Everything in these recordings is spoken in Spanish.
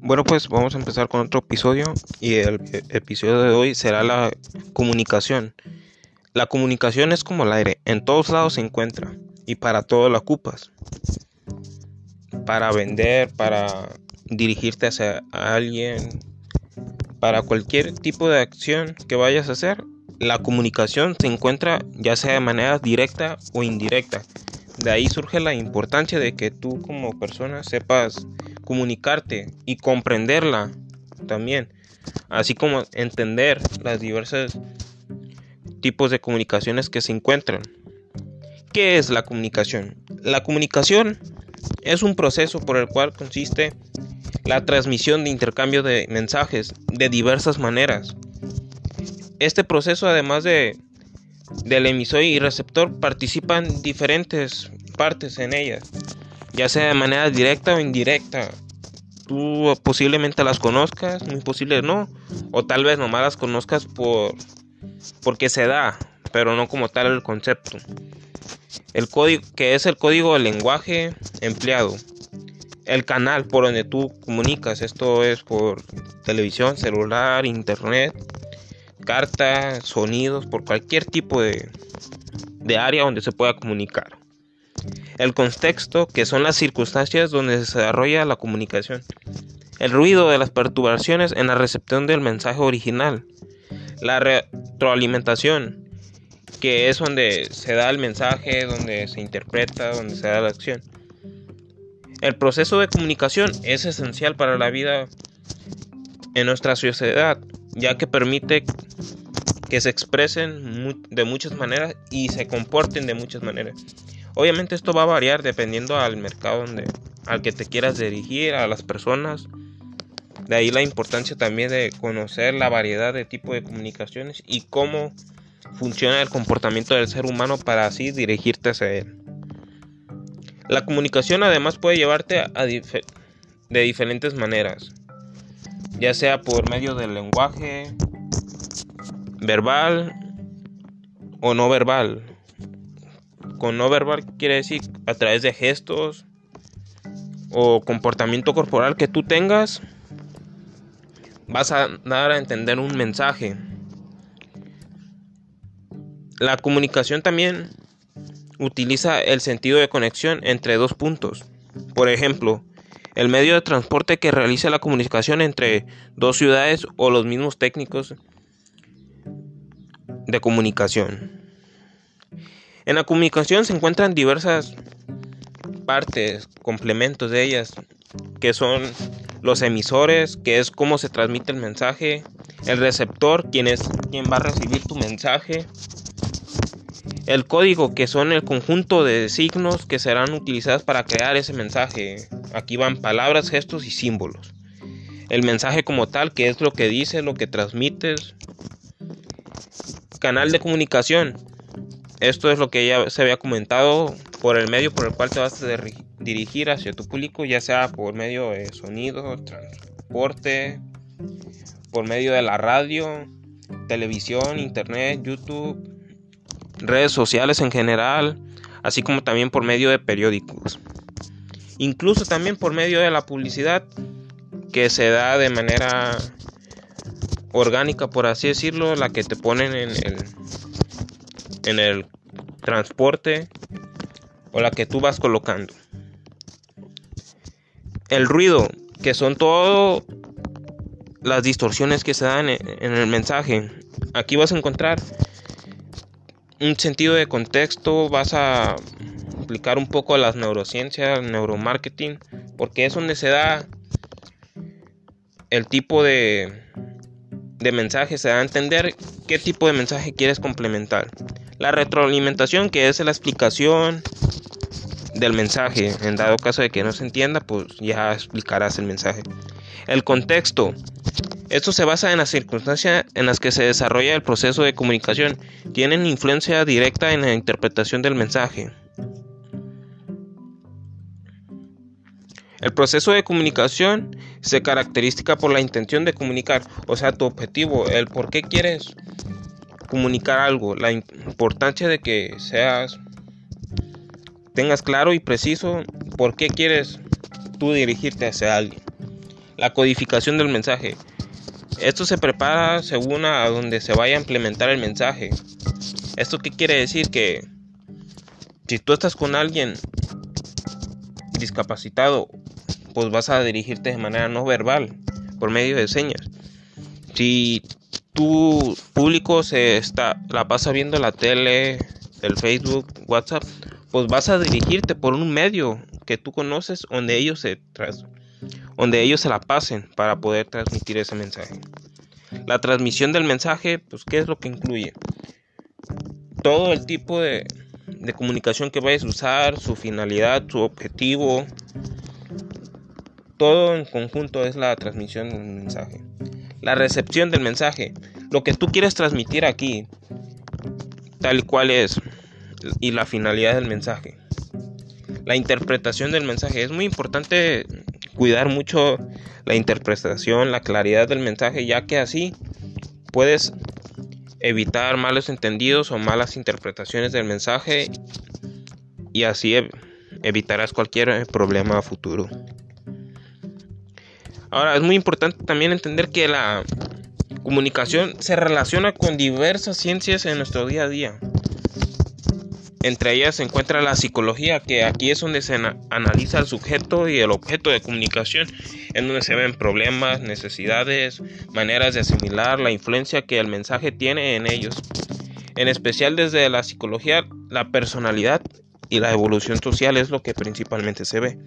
Bueno, pues vamos a empezar con otro episodio y el episodio de hoy será la comunicación. La comunicación es como el aire, en todos lados se encuentra y para todo lo ocupas. Para vender, para dirigirte hacia alguien, para cualquier tipo de acción que vayas a hacer, la comunicación se encuentra ya sea de manera directa o indirecta. De ahí surge la importancia de que tú como persona sepas comunicarte y comprenderla también, así como entender las diversas tipos de comunicaciones que se encuentran. ¿Qué es la comunicación? La comunicación es un proceso por el cual consiste la transmisión de intercambio de mensajes de diversas maneras. Este proceso, además de del emisor y receptor, participan diferentes partes en ellas, ya sea de manera directa o indirecta. Tú posiblemente las conozcas, muy posible no, o tal vez nomás las conozcas por porque se da, pero no como tal el concepto. El código que es el código del lenguaje empleado. El canal por donde tú comunicas, esto es por televisión, celular, internet, carta, sonidos, por cualquier tipo de, de área donde se pueda comunicar. El contexto, que son las circunstancias donde se desarrolla la comunicación. El ruido de las perturbaciones en la recepción del mensaje original. La retroalimentación, que es donde se da el mensaje, donde se interpreta, donde se da la acción. El proceso de comunicación es esencial para la vida en nuestra sociedad, ya que permite que se expresen de muchas maneras y se comporten de muchas maneras. Obviamente esto va a variar dependiendo al mercado donde, al que te quieras dirigir, a las personas, de ahí la importancia también de conocer la variedad de tipos de comunicaciones y cómo funciona el comportamiento del ser humano para así dirigirte hacia él. La comunicación además puede llevarte a de diferentes maneras, ya sea por medio del lenguaje verbal o no verbal. Con no verbal quiere decir a través de gestos o comportamiento corporal que tú tengas vas a dar a entender un mensaje. La comunicación también utiliza el sentido de conexión entre dos puntos. Por ejemplo, el medio de transporte que realiza la comunicación entre dos ciudades o los mismos técnicos de comunicación. En la comunicación se encuentran diversas partes, complementos de ellas, que son los emisores, que es cómo se transmite el mensaje, el receptor, quien es quien va a recibir tu mensaje, el código, que son el conjunto de signos que serán utilizados para crear ese mensaje. Aquí van palabras, gestos y símbolos. El mensaje como tal, que es lo que dice, lo que transmites. Canal de comunicación. Esto es lo que ya se había comentado por el medio por el cual te vas a dirigir hacia tu público, ya sea por medio de sonido, transporte, por medio de la radio, televisión, internet, YouTube, redes sociales en general, así como también por medio de periódicos. Incluso también por medio de la publicidad que se da de manera orgánica, por así decirlo, la que te ponen en el, en el transporte o la que tú vas colocando. El ruido, que son todas las distorsiones que se dan en el mensaje. Aquí vas a encontrar un sentido de contexto, vas a aplicar un poco las neurociencias, el neuromarketing, porque es donde se da el tipo de, de mensaje, se da a entender qué tipo de mensaje quieres complementar. La retroalimentación, que es la explicación del mensaje. En dado caso de que no se entienda, pues ya explicarás el mensaje. El contexto. Esto se basa en las circunstancias en las que se desarrolla el proceso de comunicación. Tienen influencia directa en la interpretación del mensaje. El proceso de comunicación se caracteriza por la intención de comunicar, o sea, tu objetivo, el por qué quieres comunicar algo, la importancia de que seas tengas claro y preciso por qué quieres tú dirigirte hacia alguien. La codificación del mensaje. Esto se prepara según a donde se vaya a implementar el mensaje. ¿Esto qué quiere decir? Que si tú estás con alguien discapacitado, pues vas a dirigirte de manera no verbal, por medio de señas. Si tu público se está la pasa viendo la tele, el Facebook, WhatsApp, pues vas a dirigirte por un medio que tú conoces donde ellos se tras, donde ellos se la pasen para poder transmitir ese mensaje. La transmisión del mensaje, pues qué es lo que incluye? Todo el tipo de, de comunicación que vayas a usar, su finalidad, su objetivo, todo en conjunto es la transmisión del mensaje. La recepción del mensaje, lo que tú quieres transmitir aquí, tal cual es, y la finalidad del mensaje. La interpretación del mensaje, es muy importante cuidar mucho la interpretación, la claridad del mensaje, ya que así puedes evitar malos entendidos o malas interpretaciones del mensaje y así evitarás cualquier problema futuro. Ahora, es muy importante también entender que la comunicación se relaciona con diversas ciencias en nuestro día a día. Entre ellas se encuentra la psicología, que aquí es donde se analiza el sujeto y el objeto de comunicación, en donde se ven problemas, necesidades, maneras de asimilar la influencia que el mensaje tiene en ellos. En especial desde la psicología, la personalidad y la evolución social es lo que principalmente se ve.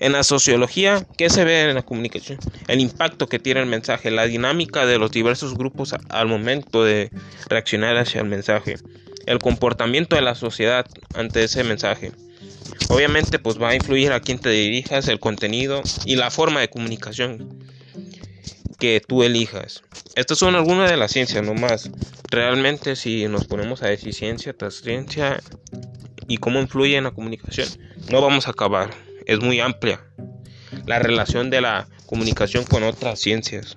En la sociología, ¿qué se ve en la comunicación? El impacto que tiene el mensaje, la dinámica de los diversos grupos al momento de reaccionar hacia el mensaje el comportamiento de la sociedad ante ese mensaje. Obviamente pues va a influir a quién te dirijas, el contenido y la forma de comunicación que tú elijas. Estas son algunas de las ciencias nomás. Realmente si nos ponemos a decir ciencia tras ciencia y cómo influye en la comunicación, no vamos a acabar. Es muy amplia la relación de la comunicación con otras ciencias.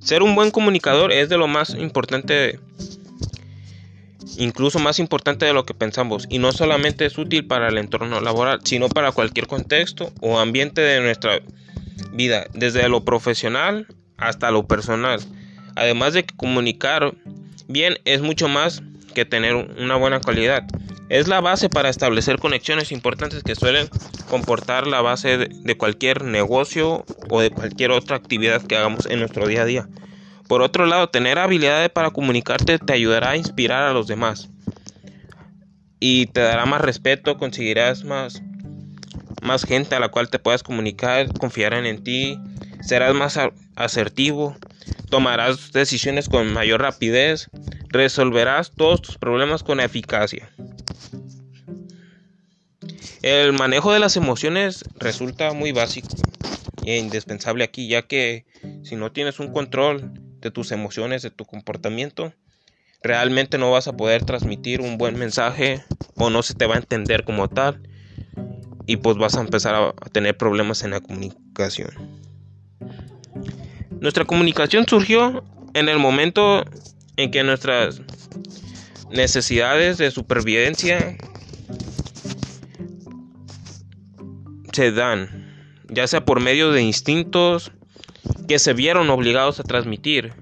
Ser un buen comunicador es de lo más importante, incluso más importante de lo que pensamos, y no solamente es útil para el entorno laboral, sino para cualquier contexto o ambiente de nuestra vida, desde lo profesional hasta lo personal. Además de que comunicar bien es mucho más que tener una buena calidad. Es la base para establecer conexiones importantes que suelen comportar la base de, cualquier negocio o de cualquier otra actividad que hagamos en nuestro día a día. Por otro lado, tener habilidades para comunicarte te ayudará a inspirar a los demás y te dará más respeto, conseguirás más, más gente a la cual te puedas comunicar, confiarán en ti, serás más asertivo, tomarás decisiones con mayor rapidez, resolverás todos tus problemas con eficacia. El manejo de las emociones resulta muy básico e indispensable aquí, ya que si no tienes un control de tus emociones, de tu comportamiento, realmente no vas a poder transmitir un buen mensaje o no se te va a entender como tal y pues vas a empezar a, tener problemas en la comunicación. Nuestra comunicación surgió en el momento en que nuestras necesidades de supervivencia se dan, ya sea por medio de instintos que se vieron obligados a transmitir,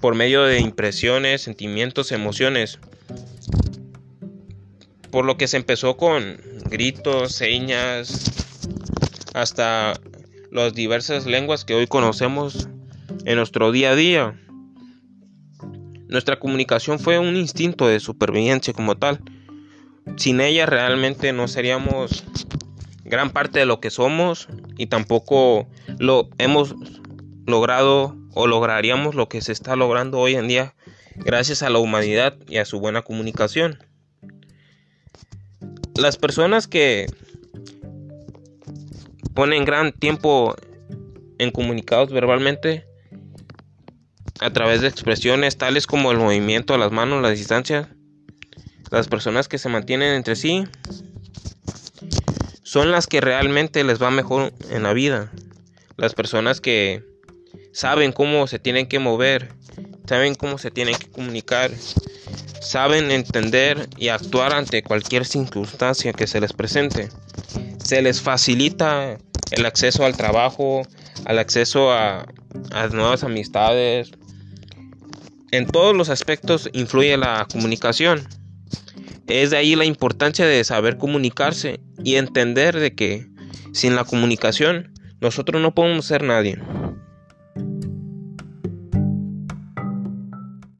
por medio de impresiones, sentimientos, emociones, por lo que se empezó con gritos, señas, hasta las diversas lenguas que hoy conocemos en nuestro día a día. Nuestra comunicación fue un instinto de supervivencia como tal. Sin ella realmente no seríamos gran parte de lo que somos y tampoco lo hemos logrado o lograríamos lo que se está logrando hoy en día gracias a la humanidad y a su buena comunicación. Las personas que ponen gran tiempo en comunicados verbalmente a través de expresiones tales como el movimiento de las manos, la distancia, las personas que se mantienen entre sí son las que realmente les va mejor en la vida. Las personas que saben cómo se tienen que mover, saben cómo se tienen que comunicar, saben entender y actuar ante cualquier circunstancia que se les presente. Se les facilita el acceso al trabajo, al acceso a, nuevas amistades. En todos los aspectos influye la comunicación. Es de ahí la importancia de saber comunicarse y entender de que sin la comunicación nosotros no podemos ser nadie.